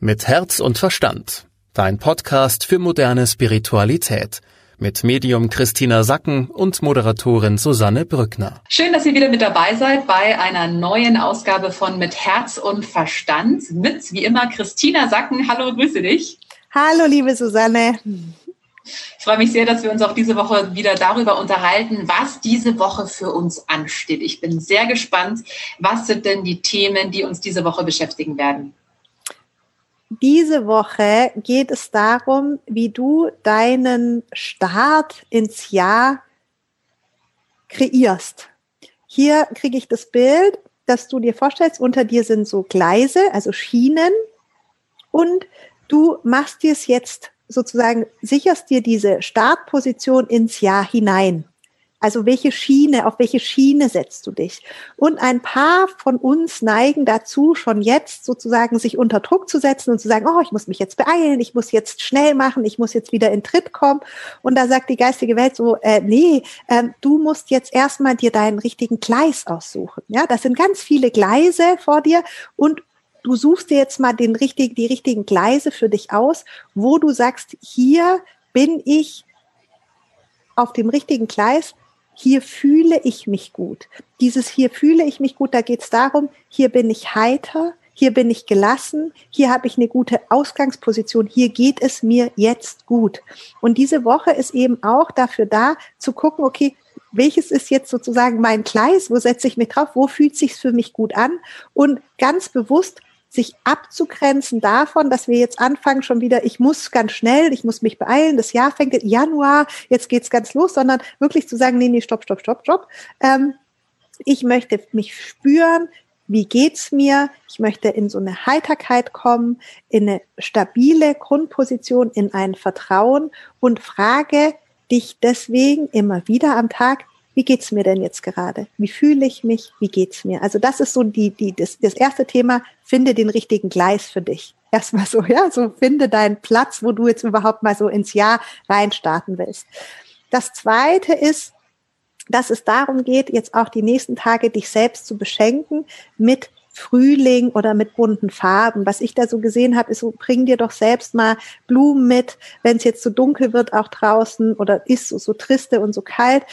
Mit Herz und Verstand. Dein Podcast für moderne Spiritualität. Mit Medium Christina Sacken und Moderatorin Susanne Brückner. Schön, dass ihr wieder mit dabei seid bei einer neuen Ausgabe von Mit Herz und Verstand. Mit, wie immer, Christina Sacken. Hallo, grüße dich. Hallo, liebe Susanne. Ich freue mich sehr, dass wir uns auch diese Woche wieder darüber unterhalten, was diese Woche für uns ansteht. Ich bin sehr gespannt. Was sind denn die Themen, die uns diese Woche beschäftigen werden? Diese Woche geht es darum, wie du deinen Start ins Jahr kreierst. Hier kriege ich das Bild, dass du dir vorstellst, unter dir sind so Gleise, also Schienen, und du machst dir es jetzt sozusagen, sicherst dir diese Startposition ins Jahr hinein. Also welche Schiene, auf welche Schiene setzt du dich? Und ein paar von uns neigen dazu, schon jetzt sozusagen sich unter Druck zu setzen und zu sagen, oh, ich muss mich jetzt beeilen, ich muss jetzt schnell machen, ich muss jetzt wieder in Tritt kommen. Und da sagt die geistige Welt so, äh, nee, äh, du musst jetzt erstmal dir deinen richtigen Gleis aussuchen. Ja, das sind ganz viele Gleise vor dir und du suchst dir jetzt mal den richtigen, die richtigen Gleise für dich aus, wo du sagst, hier bin ich auf dem richtigen Gleis, hier fühle ich mich gut. Dieses hier fühle ich mich gut, da geht es darum, hier bin ich heiter, hier bin ich gelassen, hier habe ich eine gute Ausgangsposition, hier geht es mir jetzt gut. Und diese Woche ist eben auch dafür da, zu gucken, okay, welches ist jetzt sozusagen mein Gleis, wo setze ich mich drauf, wo fühlt sich für mich gut an und ganz bewusst sich abzugrenzen davon, dass wir jetzt anfangen schon wieder, ich muss ganz schnell, ich muss mich beeilen, das Jahr fängt im Januar, jetzt geht's ganz los, sondern wirklich zu sagen, nee, nee, stopp, stopp, stopp, stopp. Ähm, ich möchte mich spüren, wie geht's mir? Ich möchte in so eine Heiterkeit kommen, in eine stabile Grundposition, in ein Vertrauen und frage dich deswegen immer wieder am Tag, wie geht's mir denn jetzt gerade? Wie fühle ich mich? Wie geht's mir? Also das ist so die, die, das, das erste Thema. Finde den richtigen Gleis für dich. Erstmal so, ja, so finde deinen Platz, wo du jetzt überhaupt mal so ins Jahr reinstarten willst. Das zweite ist, dass es darum geht, jetzt auch die nächsten Tage dich selbst zu beschenken mit Frühling oder mit bunten Farben. Was ich da so gesehen habe, ist so, bring dir doch selbst mal Blumen mit, wenn es jetzt so dunkel wird auch draußen oder ist so, so triste und so kalt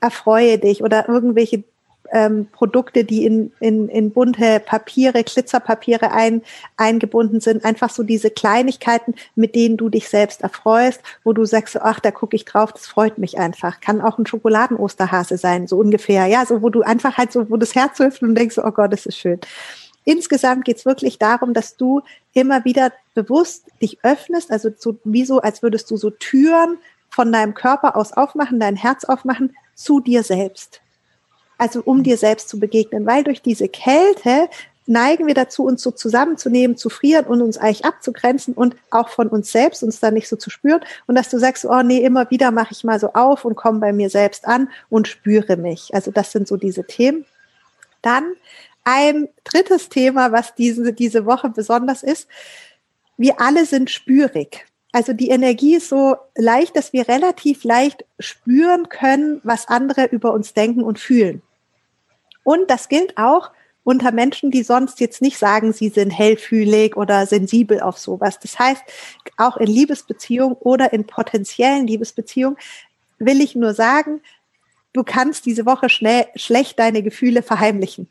erfreue dich oder irgendwelche ähm, Produkte, die in, in, in bunte Papiere, Glitzerpapiere ein, eingebunden sind. Einfach so diese Kleinigkeiten, mit denen du dich selbst erfreust, wo du sagst, ach, da gucke ich drauf, das freut mich einfach. Kann auch ein Schokoladen-Osterhase sein, so ungefähr. Ja, so wo du einfach halt so, wo das Herz öffnet und denkst, oh Gott, das ist schön. Insgesamt geht es wirklich darum, dass du immer wieder bewusst dich öffnest, also so, wie so, als würdest du so Türen von deinem Körper aus aufmachen, dein Herz aufmachen zu dir selbst. Also um dir selbst zu begegnen, weil durch diese Kälte neigen wir dazu, uns so zusammenzunehmen, zu frieren und uns eigentlich abzugrenzen und auch von uns selbst uns dann nicht so zu spüren. Und dass du sagst, oh nee, immer wieder mache ich mal so auf und komme bei mir selbst an und spüre mich. Also das sind so diese Themen. Dann ein drittes Thema, was diese, diese Woche besonders ist. Wir alle sind spürig. Also die Energie ist so leicht, dass wir relativ leicht spüren können, was andere über uns denken und fühlen. Und das gilt auch unter Menschen, die sonst jetzt nicht sagen, sie sind hellfühlig oder sensibel auf sowas. Das heißt, auch in Liebesbeziehungen oder in potenziellen Liebesbeziehungen will ich nur sagen, du kannst diese Woche schnell schlecht deine Gefühle verheimlichen.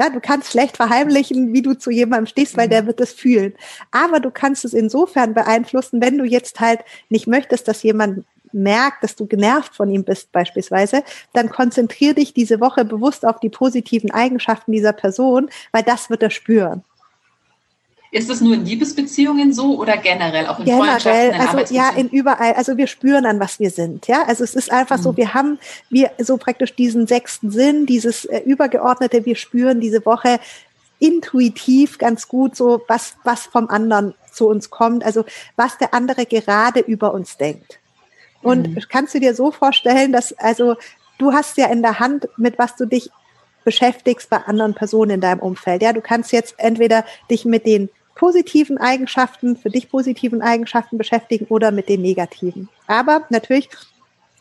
Ja, du kannst schlecht verheimlichen, wie du zu jemandem stehst, weil der wird es fühlen. Aber du kannst es insofern beeinflussen, wenn du jetzt halt nicht möchtest, dass jemand merkt, dass du genervt von ihm bist beispielsweise, dann konzentrier dich diese Woche bewusst auf die positiven Eigenschaften dieser Person, weil das wird er spüren. Ist das nur in Liebesbeziehungen so oder generell auch in generell, Freundschaften? In also ja, in überall. Also wir spüren an, was wir sind. Ja, also es ist einfach mhm. so, wir haben wir so praktisch diesen sechsten Sinn, dieses äh, übergeordnete. Wir spüren diese Woche intuitiv ganz gut so, was was vom anderen zu uns kommt. Also was der andere gerade über uns denkt. Und mhm. kannst du dir so vorstellen, dass also du hast ja in der Hand, mit was du dich beschäftigst bei anderen Personen in deinem Umfeld. Ja, du kannst jetzt entweder dich mit den positiven Eigenschaften, für dich positiven Eigenschaften beschäftigen oder mit den negativen. Aber natürlich,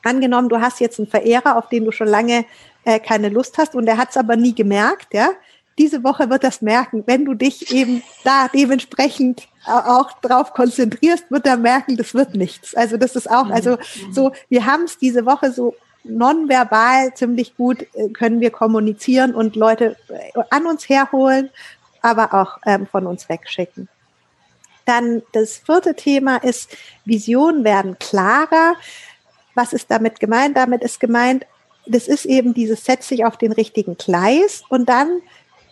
angenommen, du hast jetzt einen Verehrer, auf den du schon lange äh, keine Lust hast und der hat es aber nie gemerkt, ja, diese Woche wird das merken. Wenn du dich eben da dementsprechend auch drauf konzentrierst, wird er merken, das wird nichts. Also das ist auch, also mhm. so, wir haben es diese Woche so nonverbal ziemlich gut, äh, können wir kommunizieren und Leute äh, an uns herholen, aber auch ähm, von uns wegschicken. Dann das vierte Thema ist, Visionen werden klarer. Was ist damit gemeint? Damit ist gemeint, das ist eben dieses, setz dich auf den richtigen Gleis und dann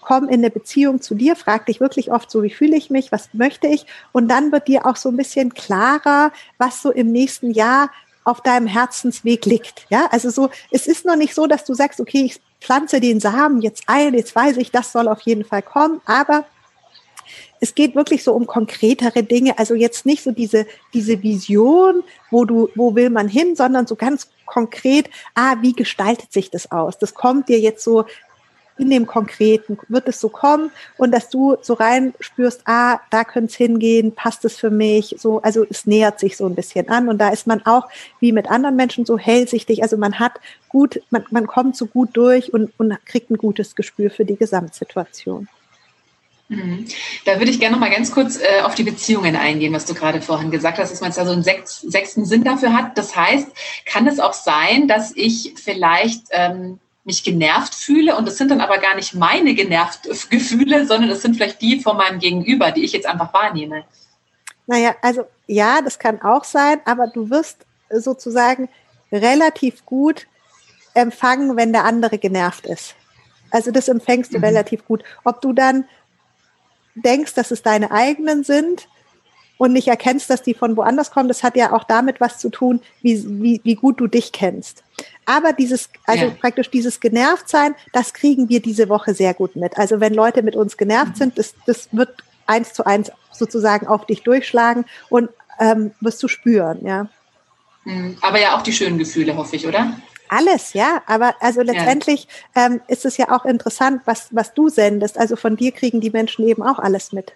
komm in eine Beziehung zu dir, frag dich wirklich oft so, wie fühle ich mich, was möchte ich? Und dann wird dir auch so ein bisschen klarer, was so im nächsten Jahr auf deinem Herzensweg liegt. Ja, also so, es ist noch nicht so, dass du sagst, okay, ich pflanze den Samen jetzt ein, jetzt weiß ich, das soll auf jeden Fall kommen, aber es geht wirklich so um konkretere Dinge, also jetzt nicht so diese, diese Vision, wo du, wo will man hin, sondern so ganz konkret, ah, wie gestaltet sich das aus? Das kommt dir jetzt so in dem Konkreten wird es so kommen und dass du so rein spürst, ah, da könnte es hingehen, passt es für mich, so, also es nähert sich so ein bisschen an und da ist man auch wie mit anderen Menschen so hellsichtig, also man hat gut, man, man kommt so gut durch und, und kriegt ein gutes Gespür für die Gesamtsituation. Mhm. Da würde ich gerne noch mal ganz kurz äh, auf die Beziehungen eingehen, was du gerade vorhin gesagt hast, dass man da so einen sechs, sechsten Sinn dafür hat. Das heißt, kann es auch sein, dass ich vielleicht ähm, mich genervt fühle und es sind dann aber gar nicht meine genervt Gefühle, sondern es sind vielleicht die von meinem Gegenüber, die ich jetzt einfach wahrnehme. Naja, also ja, das kann auch sein, aber du wirst sozusagen relativ gut empfangen, wenn der andere genervt ist. Also das empfängst du mhm. relativ gut. Ob du dann denkst, dass es deine eigenen sind und nicht erkennst, dass die von woanders kommen, das hat ja auch damit was zu tun, wie, wie, wie gut du dich kennst. Aber dieses, also ja. praktisch dieses Genervtsein, das kriegen wir diese Woche sehr gut mit. Also wenn Leute mit uns genervt sind, das, das wird eins zu eins sozusagen auf dich durchschlagen und ähm, wirst du spüren, ja. Mhm. Aber ja auch die schönen Gefühle, hoffe ich, oder? Alles, ja. Aber also letztendlich ja. Ähm, ist es ja auch interessant, was, was du sendest. Also von dir kriegen die Menschen eben auch alles mit.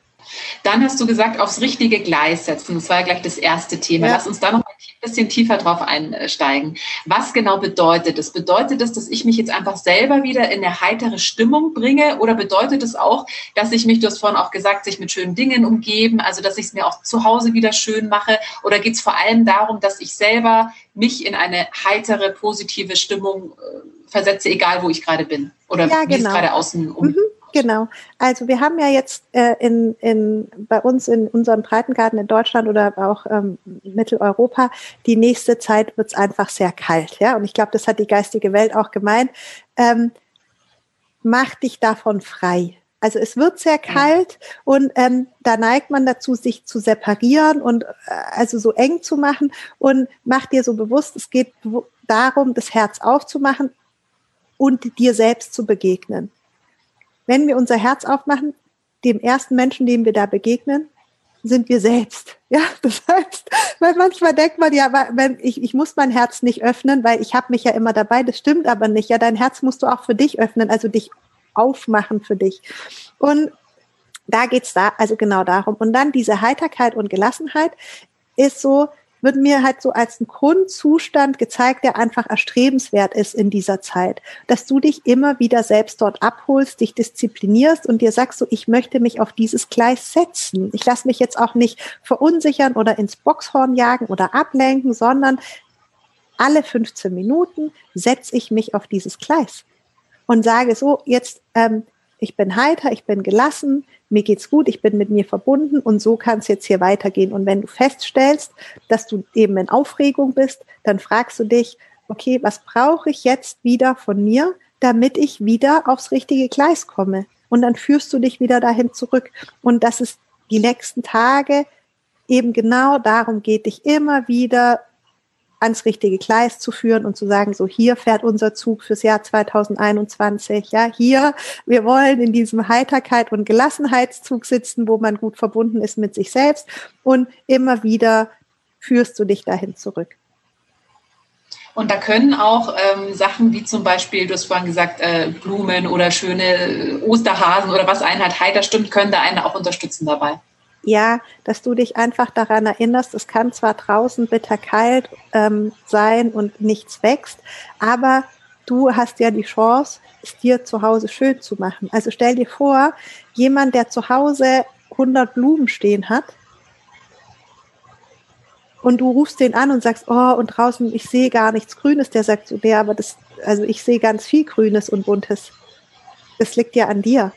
Dann hast du gesagt, aufs richtige Gleis setzen. Das war ja gleich das erste Thema. Ja. Lass uns da noch ein bisschen tiefer drauf einsteigen. Was genau bedeutet es? Bedeutet es, dass ich mich jetzt einfach selber wieder in eine heitere Stimmung bringe? Oder bedeutet es auch, dass ich mich, du hast vorhin auch gesagt, sich mit schönen Dingen umgeben, also dass ich es mir auch zu Hause wieder schön mache? Oder geht es vor allem darum, dass ich selber mich in eine heitere, positive Stimmung äh, versetze, egal wo ich gerade bin? Oder ja, wie genau. es gerade außen um, mhm. Genau. Also wir haben ja jetzt äh, in, in, bei uns in unserem Breitengarten in Deutschland oder auch ähm, Mitteleuropa, die nächste Zeit wird es einfach sehr kalt. Ja? Und ich glaube, das hat die geistige Welt auch gemeint. Ähm, mach dich davon frei. Also es wird sehr kalt und ähm, da neigt man dazu, sich zu separieren und äh, also so eng zu machen und mach dir so bewusst, es geht darum, das Herz aufzumachen und dir selbst zu begegnen wenn wir unser Herz aufmachen, dem ersten Menschen, dem wir da begegnen, sind wir selbst. Ja, das heißt, weil manchmal denkt man ja, wenn ich, ich muss mein Herz nicht öffnen, weil ich habe mich ja immer dabei. Das stimmt aber nicht. Ja, dein Herz musst du auch für dich öffnen, also dich aufmachen für dich. Und da geht's da, also genau darum. Und dann diese Heiterkeit und Gelassenheit ist so, wird mir halt so als ein Grundzustand gezeigt, der einfach erstrebenswert ist in dieser Zeit. Dass du dich immer wieder selbst dort abholst, dich disziplinierst und dir sagst so, ich möchte mich auf dieses Gleis setzen. Ich lasse mich jetzt auch nicht verunsichern oder ins Boxhorn jagen oder ablenken, sondern alle 15 Minuten setze ich mich auf dieses Gleis und sage so, jetzt ähm, ich bin heiter, ich bin gelassen, mir geht's gut, ich bin mit mir verbunden und so kann es jetzt hier weitergehen. Und wenn du feststellst, dass du eben in Aufregung bist, dann fragst du dich, okay, was brauche ich jetzt wieder von mir, damit ich wieder aufs richtige Gleis komme? Und dann führst du dich wieder dahin zurück. Und dass es die nächsten Tage eben genau darum geht, dich immer wieder ans richtige Gleis zu führen und zu sagen, so hier fährt unser Zug fürs Jahr 2021. Ja, hier, wir wollen in diesem Heiterkeit und Gelassenheitszug sitzen, wo man gut verbunden ist mit sich selbst und immer wieder führst du dich dahin zurück. Und da können auch ähm, Sachen wie zum Beispiel, du hast vorhin gesagt, äh, Blumen oder schöne Osterhasen oder was einen halt heiter stimmt, können da einen auch unterstützen dabei ja, dass du dich einfach daran erinnerst, es kann zwar draußen bitterkalt ähm, sein und nichts wächst, aber du hast ja die Chance, es dir zu Hause schön zu machen. Also stell dir vor, jemand, der zu Hause 100 Blumen stehen hat, und du rufst den an und sagst, oh, und draußen, ich sehe gar nichts Grünes, der sagt so, ja, aber das, also ich sehe ganz viel Grünes und Buntes. Das liegt ja an dir.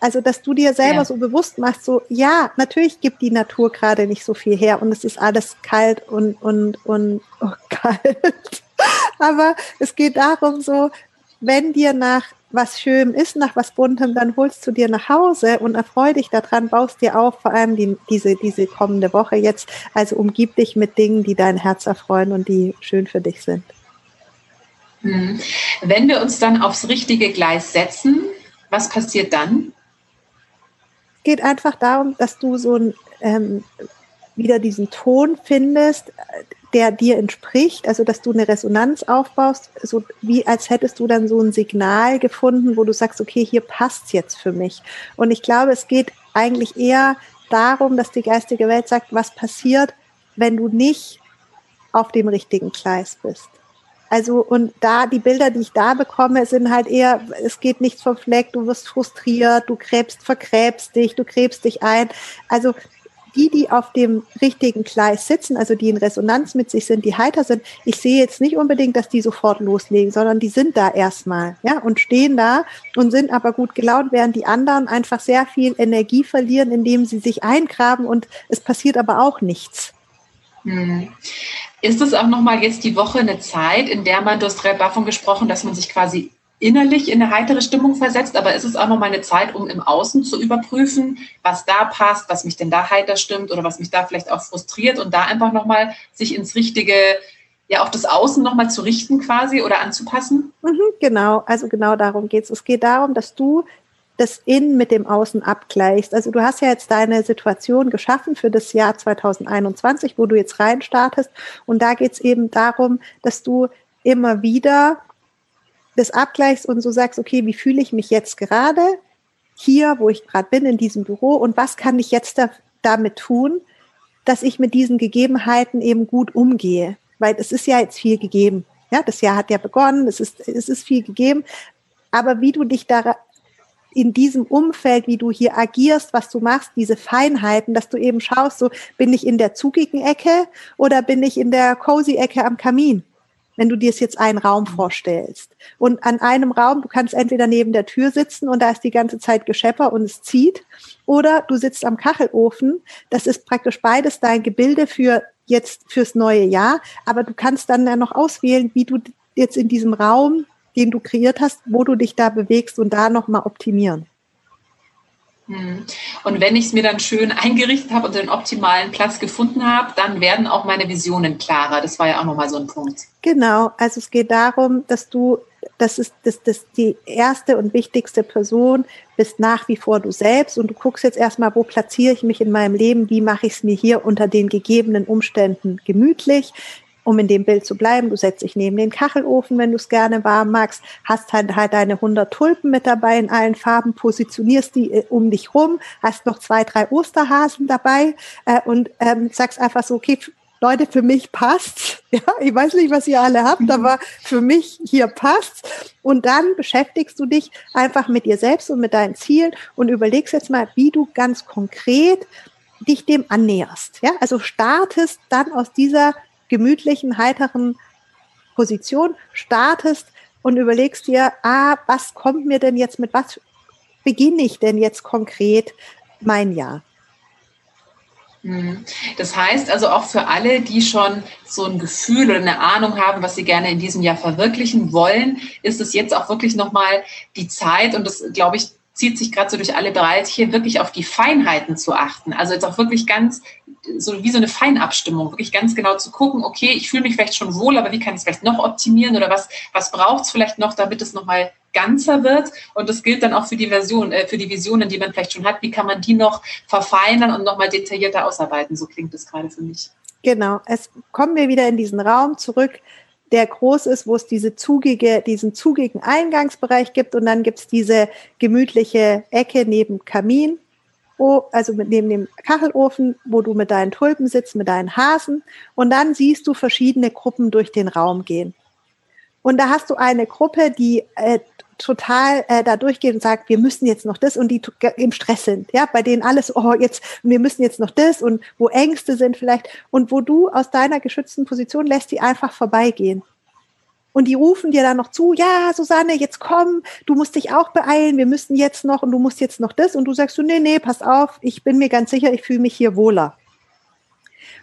Also, dass du dir selber ja. so bewusst machst, so, ja, natürlich gibt die Natur gerade nicht so viel her und es ist alles kalt und, und, und, oh, kalt. Aber es geht darum, so, wenn dir nach was schön ist, nach was buntem, dann holst du dir nach Hause und erfreu dich daran, baust dir auf, vor allem die, diese, diese kommende Woche jetzt. Also umgib dich mit Dingen, die dein Herz erfreuen und die schön für dich sind. Hm. Wenn wir uns dann aufs richtige Gleis setzen, was passiert dann? Geht einfach darum, dass du so ein, ähm, wieder diesen Ton findest, der dir entspricht, also dass du eine Resonanz aufbaust, so wie als hättest du dann so ein Signal gefunden, wo du sagst, okay, hier passt's jetzt für mich. Und ich glaube, es geht eigentlich eher darum, dass die geistige Welt sagt, was passiert, wenn du nicht auf dem richtigen Gleis bist. Also, und da, die Bilder, die ich da bekomme, sind halt eher, es geht nichts vom Fleck, du wirst frustriert, du krebst, verkrebst dich, du krebst dich ein. Also, die, die auf dem richtigen Gleis sitzen, also die in Resonanz mit sich sind, die heiter sind, ich sehe jetzt nicht unbedingt, dass die sofort loslegen, sondern die sind da erstmal, ja, und stehen da und sind aber gut gelaunt, während die anderen einfach sehr viel Energie verlieren, indem sie sich eingraben und es passiert aber auch nichts. Hm. Ist es auch nochmal jetzt die Woche eine Zeit, in der man, du hast davon gesprochen, dass man sich quasi innerlich in eine heitere Stimmung versetzt, aber ist es auch noch mal eine Zeit, um im Außen zu überprüfen, was da passt, was mich denn da heiter stimmt oder was mich da vielleicht auch frustriert und da einfach noch mal sich ins richtige, ja auch das Außen noch mal zu richten quasi oder anzupassen? Mhm, genau, also genau darum geht es. Es geht darum, dass du das Innen mit dem Außen abgleichst. Also du hast ja jetzt deine Situation geschaffen für das Jahr 2021, wo du jetzt reinstartest. Und da geht es eben darum, dass du immer wieder das abgleichst und so sagst, okay, wie fühle ich mich jetzt gerade hier, wo ich gerade bin, in diesem Büro und was kann ich jetzt da, damit tun, dass ich mit diesen Gegebenheiten eben gut umgehe? Weil es ist ja jetzt viel gegeben. Ja, das Jahr hat ja begonnen, es ist, es ist viel gegeben. Aber wie du dich da in diesem Umfeld, wie du hier agierst, was du machst, diese Feinheiten, dass du eben schaust, so bin ich in der zugigen Ecke oder bin ich in der cozy Ecke am Kamin? wenn du dir jetzt einen Raum mhm. vorstellst. Und an einem Raum, du kannst entweder neben der Tür sitzen und da ist die ganze Zeit Geschepper und es zieht, oder du sitzt am Kachelofen. Das ist praktisch beides dein Gebilde für jetzt fürs neue Jahr. Aber du kannst dann ja noch auswählen, wie du jetzt in diesem Raum, den du kreiert hast, wo du dich da bewegst und da nochmal optimieren. Hm. Und wenn ich es mir dann schön eingerichtet habe und den optimalen Platz gefunden habe, dann werden auch meine Visionen klarer. Das war ja auch nochmal so ein Punkt. Genau, also es geht darum, dass du, das ist das, das die erste und wichtigste Person bist nach wie vor du selbst und du guckst jetzt erstmal, wo platziere ich mich in meinem Leben, wie mache ich es mir hier unter den gegebenen Umständen gemütlich, um in dem Bild zu bleiben, du setzt dich neben den Kachelofen, wenn du es gerne warm magst, hast halt, halt deine 100 Tulpen mit dabei in allen Farben, positionierst die äh, um dich rum, hast noch zwei, drei Osterhasen dabei äh, und ähm, sagst einfach so, okay, Leute, für mich passt's. Ja, ich weiß nicht, was ihr alle habt, mhm. aber für mich hier passt's. Und dann beschäftigst du dich einfach mit dir selbst und mit deinen Zielen und überlegst jetzt mal, wie du ganz konkret dich dem annäherst. Ja, also startest dann aus dieser gemütlichen, heiteren Position startest und überlegst dir, ah, was kommt mir denn jetzt mit was beginne ich denn jetzt konkret mein Jahr? Mhm. Das heißt also auch für alle, die schon so ein Gefühl oder eine Ahnung haben, was sie gerne in diesem Jahr verwirklichen wollen, ist es jetzt auch wirklich nochmal die Zeit und das, glaube ich, zieht sich gerade so durch alle Bereiche, wirklich auf die Feinheiten zu achten. Also jetzt auch wirklich ganz, so wie so eine Feinabstimmung, wirklich ganz genau zu gucken, okay, ich fühle mich vielleicht schon wohl, aber wie kann ich es vielleicht noch optimieren oder was, was braucht es vielleicht noch, damit es nochmal ganzer wird. Und das gilt dann auch für die Version, äh, für die Visionen, die man vielleicht schon hat. Wie kann man die noch verfeinern und nochmal detaillierter ausarbeiten? So klingt das gerade für mich. Genau. Es kommen wir wieder in diesen Raum zurück der groß ist, wo es diese zugige, diesen zugigen Eingangsbereich gibt und dann gibt's diese gemütliche Ecke neben Kamin, also neben dem Kachelofen, wo du mit deinen Tulpen sitzt, mit deinen Hasen und dann siehst du verschiedene Gruppen durch den Raum gehen. Und da hast du eine Gruppe, die äh, total äh, da durchgeht und sagt, wir müssen jetzt noch das und die im Stress sind, ja, bei denen alles, oh, jetzt, wir müssen jetzt noch das und wo Ängste sind vielleicht und wo du aus deiner geschützten Position lässt die einfach vorbeigehen. Und die rufen dir dann noch zu, ja, Susanne, jetzt komm, du musst dich auch beeilen, wir müssen jetzt noch und du musst jetzt noch das. Und du sagst so, nee, nee, pass auf, ich bin mir ganz sicher, ich fühle mich hier wohler.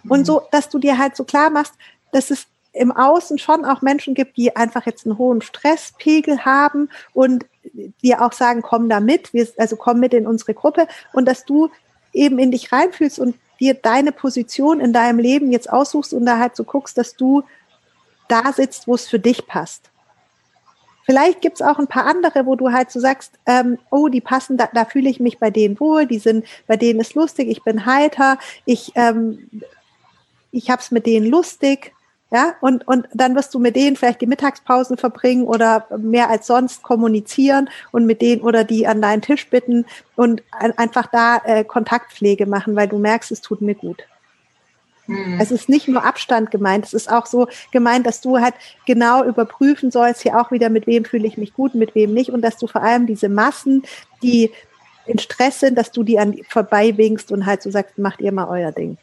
Mhm. Und so, dass du dir halt so klar machst, dass es im Außen schon auch Menschen gibt, die einfach jetzt einen hohen Stresspegel haben und dir auch sagen, komm da mit, also komm mit in unsere Gruppe und dass du eben in dich reinfühlst und dir deine Position in deinem Leben jetzt aussuchst und da halt so guckst, dass du da sitzt, wo es für dich passt. Vielleicht gibt's auch ein paar andere, wo du halt so sagst, ähm, oh, die passen, da, da fühle ich mich bei denen wohl, die sind, bei denen ist lustig, ich bin heiter, ich, ähm, ich hab's mit denen lustig, ja, und, und dann wirst du mit denen vielleicht die Mittagspausen verbringen oder mehr als sonst kommunizieren und mit denen oder die an deinen Tisch bitten und einfach da äh, Kontaktpflege machen, weil du merkst, es tut mir gut. Hm. Es ist nicht nur Abstand gemeint, es ist auch so gemeint, dass du halt genau überprüfen sollst, hier auch wieder, mit wem fühle ich mich gut, mit wem nicht und dass du vor allem diese Massen, die in Stress sind, dass du die an vorbei winkst und halt so sagst, macht ihr mal euer Ding.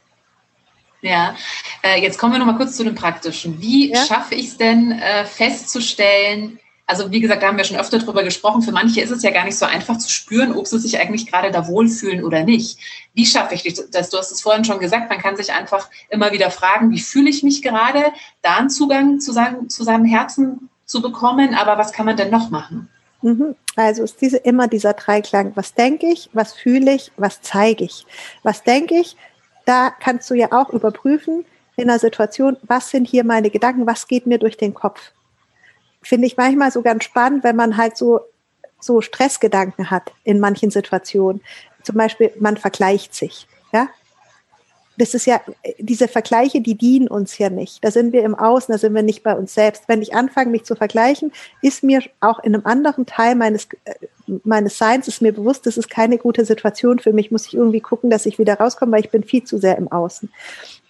Ja, äh, jetzt kommen wir noch mal kurz zu dem Praktischen. Wie ja? schaffe ich es denn äh, festzustellen, also wie gesagt, da haben wir schon öfter drüber gesprochen, für manche ist es ja gar nicht so einfach zu spüren, ob sie sich eigentlich gerade da wohlfühlen oder nicht. Wie schaffe ich das? Du hast es vorhin schon gesagt, man kann sich einfach immer wieder fragen, wie fühle ich mich gerade, da einen Zugang zu, seinem, zu seinem Herzen zu bekommen, aber was kann man denn noch machen? Mhm. Also ist diese immer dieser Dreiklang. Was denke ich? Was fühle ich? Was zeige ich? Was denke ich? Da kannst du ja auch überprüfen in einer Situation, was sind hier meine Gedanken? Was geht mir durch den Kopf? finde ich manchmal so ganz spannend, wenn man halt so, so Stressgedanken hat in manchen Situationen. Zum Beispiel, man vergleicht sich, ja. Das ist ja, diese Vergleiche, die dienen uns ja nicht. Da sind wir im Außen, da sind wir nicht bei uns selbst. Wenn ich anfange, mich zu vergleichen, ist mir auch in einem anderen Teil meines, äh, meines Seins, ist mir bewusst, das ist keine gute Situation für mich. Muss ich irgendwie gucken, dass ich wieder rauskomme, weil ich bin viel zu sehr im Außen.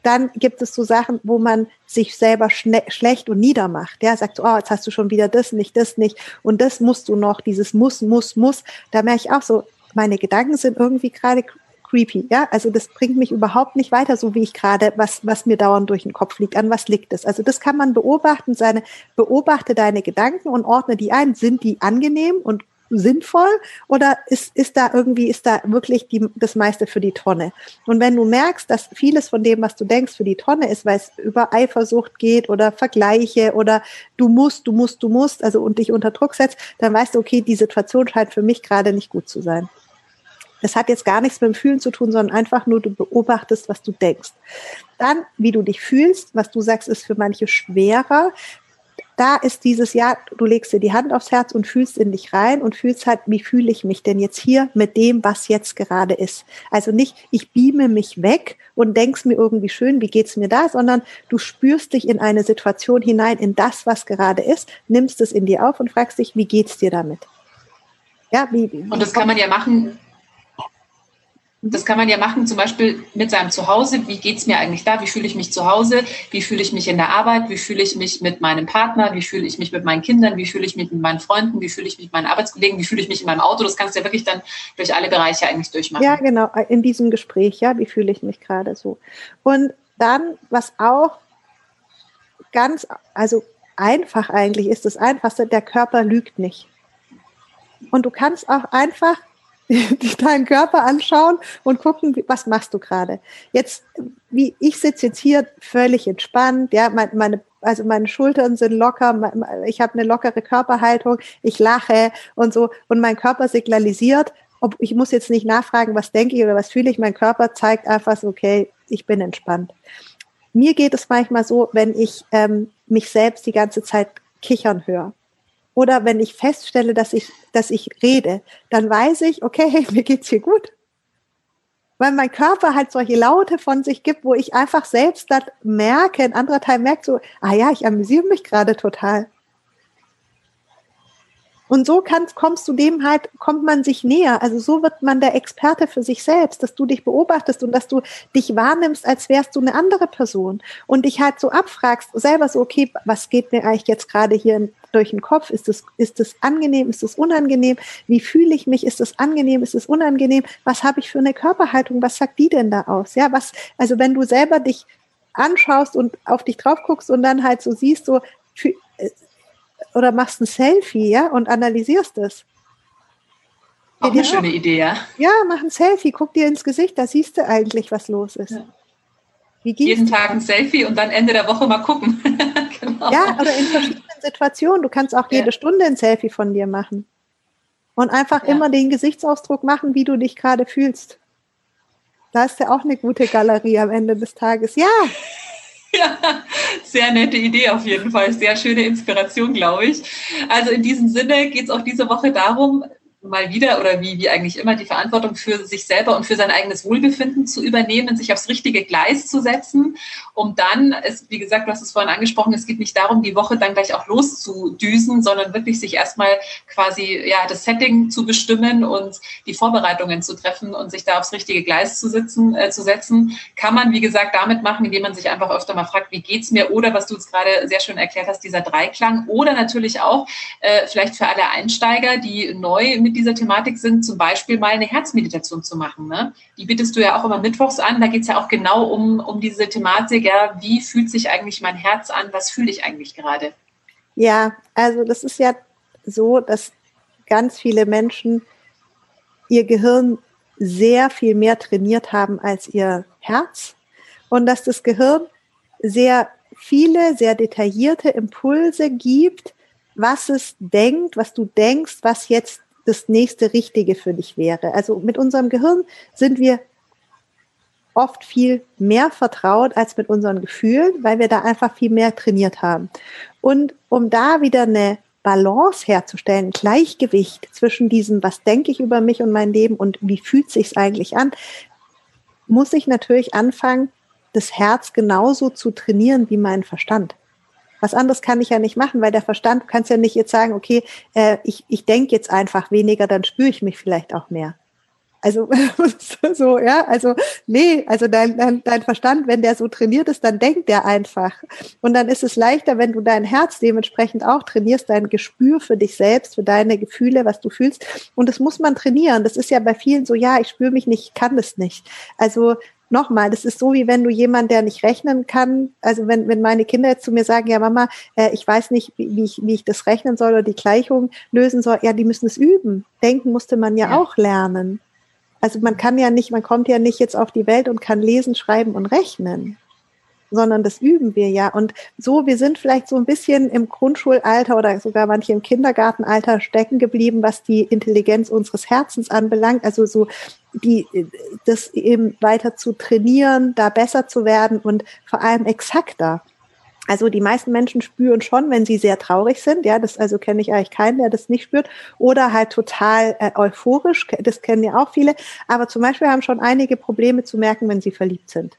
Dann gibt es so Sachen, wo man sich selber schlecht und niedermacht. Ja, sagt, oh, jetzt hast du schon wieder das nicht, das nicht und das musst du noch, dieses muss, muss, muss. Da merke ich auch so, meine Gedanken sind irgendwie gerade creepy. Ja, also das bringt mich überhaupt nicht weiter, so wie ich gerade, was, was mir dauernd durch den Kopf liegt. An was liegt es? Also das kann man beobachten, seine, beobachte deine Gedanken und ordne die ein. Sind die angenehm und sinnvoll oder ist, ist da irgendwie, ist da wirklich die, das meiste für die Tonne? Und wenn du merkst, dass vieles von dem, was du denkst, für die Tonne ist, weil es über Eifersucht geht oder Vergleiche oder du musst, du musst, du musst, also und dich unter Druck setzt, dann weißt du, okay, die Situation scheint für mich gerade nicht gut zu sein. Das hat jetzt gar nichts mit dem Fühlen zu tun, sondern einfach nur, du beobachtest, was du denkst. Dann, wie du dich fühlst, was du sagst, ist für manche schwerer da ist dieses Jahr, du legst dir die Hand aufs Herz und fühlst in dich rein und fühlst halt, wie fühle ich mich denn jetzt hier mit dem, was jetzt gerade ist. Also nicht, ich beame mich weg und denkst mir irgendwie schön, wie geht's mir da, sondern du spürst dich in eine Situation hinein, in das, was gerade ist, nimmst es in dir auf und fragst dich, wie geht's dir damit? Ja, wie, wie und das kann man ja machen, das kann man ja machen, zum Beispiel mit seinem Zuhause. Wie geht's mir eigentlich da? Wie fühle ich mich zu Hause? Wie fühle ich mich in der Arbeit? Wie fühle ich mich mit meinem Partner? Wie fühle ich mich mit meinen Kindern? Wie fühle ich mich mit meinen Freunden? Wie fühle ich mich mit meinen Arbeitskollegen? Wie fühle ich mich in meinem Auto? Das kannst du ja wirklich dann durch alle Bereiche eigentlich durchmachen. Ja, genau, in diesem Gespräch, ja, wie fühle ich mich gerade so? Und dann, was auch ganz, also einfach eigentlich ist das Einfachste, der Körper lügt nicht. Und du kannst auch einfach deinen Körper anschauen und gucken, was machst du gerade. Jetzt, wie ich sitze jetzt hier völlig entspannt, ja, meine, also meine Schultern sind locker, ich habe eine lockere Körperhaltung, ich lache und so und mein Körper signalisiert, ob ich muss jetzt nicht nachfragen, was denke ich oder was fühle ich, mein Körper zeigt einfach so, okay, ich bin entspannt. Mir geht es manchmal so, wenn ich ähm, mich selbst die ganze Zeit kichern höre. Oder wenn ich feststelle, dass ich, dass ich rede, dann weiß ich, okay, hey, mir geht's hier gut. Weil mein Körper halt solche Laute von sich gibt, wo ich einfach selbst das merke, ein anderer Teil merkt so, ah ja, ich amüsiere mich gerade total. Und so kannst, kommst du dem halt, kommt man sich näher. Also so wird man der Experte für sich selbst, dass du dich beobachtest und dass du dich wahrnimmst, als wärst du eine andere Person und dich halt so abfragst, selber so, okay, was geht mir eigentlich jetzt gerade hier durch den Kopf? Ist es, ist es angenehm? Ist es unangenehm? Wie fühle ich mich? Ist es angenehm? Ist es unangenehm? Was habe ich für eine Körperhaltung? Was sagt die denn da aus? Ja, was, also wenn du selber dich anschaust und auf dich drauf guckst und dann halt so siehst, so, oder machst ein Selfie, ja, und analysierst es. Auch eine schöne Idee, ja. Ja, mach ein Selfie, guck dir ins Gesicht, da siehst du eigentlich, was los ist. Ja. Jeden Tag ein Selfie und dann Ende der Woche mal gucken. genau. Ja, oder in verschiedenen Situationen. Du kannst auch jede ja. Stunde ein Selfie von dir machen. Und einfach ja. immer den Gesichtsausdruck machen, wie du dich gerade fühlst. Da ist ja auch eine gute Galerie am Ende des Tages. Ja. Ja, sehr nette Idee auf jeden Fall. Sehr schöne Inspiration, glaube ich. Also in diesem Sinne geht es auch diese Woche darum, mal wieder oder wie, wie eigentlich immer die Verantwortung für sich selber und für sein eigenes Wohlbefinden zu übernehmen, sich aufs richtige Gleis zu setzen, um dann, es, wie gesagt, du hast es vorhin angesprochen, es geht nicht darum, die Woche dann gleich auch loszudüsen, sondern wirklich sich erstmal quasi ja das Setting zu bestimmen und die Vorbereitungen zu treffen und sich da aufs richtige Gleis zu sitzen, äh, zu setzen, kann man, wie gesagt, damit machen, indem man sich einfach öfter mal fragt, wie geht's mir? Oder was du jetzt gerade sehr schön erklärt hast, dieser Dreiklang. Oder natürlich auch äh, vielleicht für alle Einsteiger, die neu mit mit dieser Thematik sind, zum Beispiel mal eine Herzmeditation zu machen. Ne? Die bietest du ja auch immer mittwochs an. Da geht es ja auch genau um, um diese Thematik, ja, wie fühlt sich eigentlich mein Herz an, was fühle ich eigentlich gerade? Ja, also das ist ja so, dass ganz viele Menschen ihr Gehirn sehr viel mehr trainiert haben als ihr Herz und dass das Gehirn sehr viele, sehr detaillierte Impulse gibt, was es denkt, was du denkst, was jetzt das nächste Richtige für dich wäre. Also mit unserem Gehirn sind wir oft viel mehr vertraut als mit unseren Gefühlen, weil wir da einfach viel mehr trainiert haben. Und um da wieder eine Balance herzustellen, Gleichgewicht zwischen diesem, was denke ich über mich und mein Leben und wie fühlt sich's eigentlich an, muss ich natürlich anfangen, das Herz genauso zu trainieren wie mein Verstand. Was anderes kann ich ja nicht machen, weil der Verstand, du kannst ja nicht jetzt sagen, okay, äh, ich, ich denke jetzt einfach weniger, dann spüre ich mich vielleicht auch mehr. Also so, ja, also nee, also dein, dein, dein Verstand, wenn der so trainiert ist, dann denkt der einfach. Und dann ist es leichter, wenn du dein Herz dementsprechend auch trainierst, dein Gespür für dich selbst, für deine Gefühle, was du fühlst. Und das muss man trainieren. Das ist ja bei vielen so, ja, ich spüre mich nicht, ich kann das nicht. Also nochmal, das ist so, wie wenn du jemand, der nicht rechnen kann, also wenn, wenn meine Kinder jetzt zu mir sagen, ja Mama, äh, ich weiß nicht, wie, wie, ich, wie ich das rechnen soll oder die Gleichung lösen soll, ja, die müssen es üben. Denken musste man ja, ja. auch lernen. Also man kann ja nicht, man kommt ja nicht jetzt auf die Welt und kann lesen, schreiben und rechnen sondern das üben wir ja. Und so, wir sind vielleicht so ein bisschen im Grundschulalter oder sogar manche im Kindergartenalter stecken geblieben, was die Intelligenz unseres Herzens anbelangt. Also so die, das eben weiter zu trainieren, da besser zu werden und vor allem exakter. Also die meisten Menschen spüren schon, wenn sie sehr traurig sind. Ja, das also kenne ich eigentlich keinen, der das nicht spürt. Oder halt total äh, euphorisch. Das kennen ja auch viele. Aber zum Beispiel haben schon einige Probleme zu merken, wenn sie verliebt sind.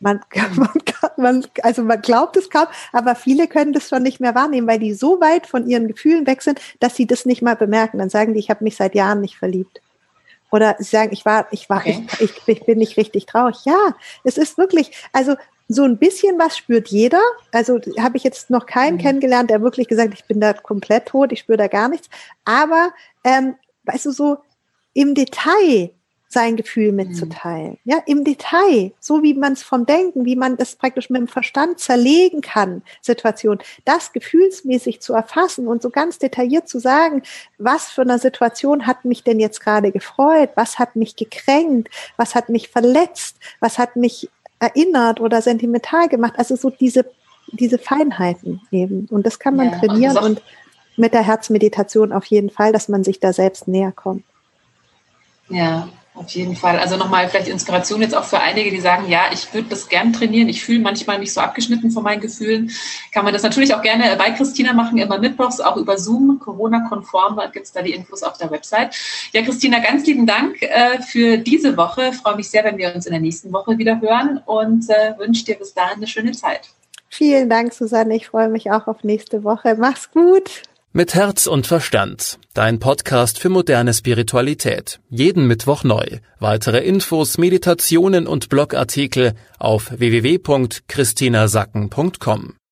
Man, man, man, also man glaubt es kaum, aber viele können das schon nicht mehr wahrnehmen, weil die so weit von ihren Gefühlen weg sind, dass sie das nicht mal bemerken. Dann sagen die, ich habe mich seit Jahren nicht verliebt. Oder sie sagen, ich war, ich war, okay. ich, ich, ich bin nicht richtig traurig. Ja, es ist wirklich, also so ein bisschen was spürt jeder. Also habe ich jetzt noch keinen mhm. kennengelernt, der wirklich gesagt, ich bin da komplett tot, ich spüre da gar nichts. Aber ähm, weißt du so im Detail sein Gefühl mitzuteilen. Mhm. Ja, im Detail, so wie man es vom Denken, wie man das praktisch mit dem Verstand zerlegen kann, Situation, das gefühlsmäßig zu erfassen und so ganz detailliert zu sagen, was für eine Situation hat mich denn jetzt gerade gefreut, was hat mich gekränkt, was hat mich verletzt, was hat mich erinnert oder sentimental gemacht. Also so diese, diese Feinheiten eben. Und das kann man ja, trainieren und, und mit der Herzmeditation auf jeden Fall, dass man sich da selbst näher kommt. Ja, auf jeden Fall. Also nochmal vielleicht Inspiration jetzt auch für einige, die sagen, ja, ich würde das gern trainieren. Ich fühle manchmal mich so abgeschnitten von meinen Gefühlen. Kann man das natürlich auch gerne bei Christina machen, immer mittwochs, auch über Zoom, Corona-konform. Gibt es da die Infos auf der Website. Ja, Christina, ganz lieben Dank äh, für diese Woche. Freue mich sehr, wenn wir uns in der nächsten Woche wieder hören und äh, wünsche dir bis dahin eine schöne Zeit. Vielen Dank, Susanne. Ich freue mich auch auf nächste Woche. Mach's gut. Mit Herz und Verstand. Dein Podcast für moderne Spiritualität. Jeden Mittwoch neu. Weitere Infos, Meditationen und Blogartikel auf www.christinasacken.com.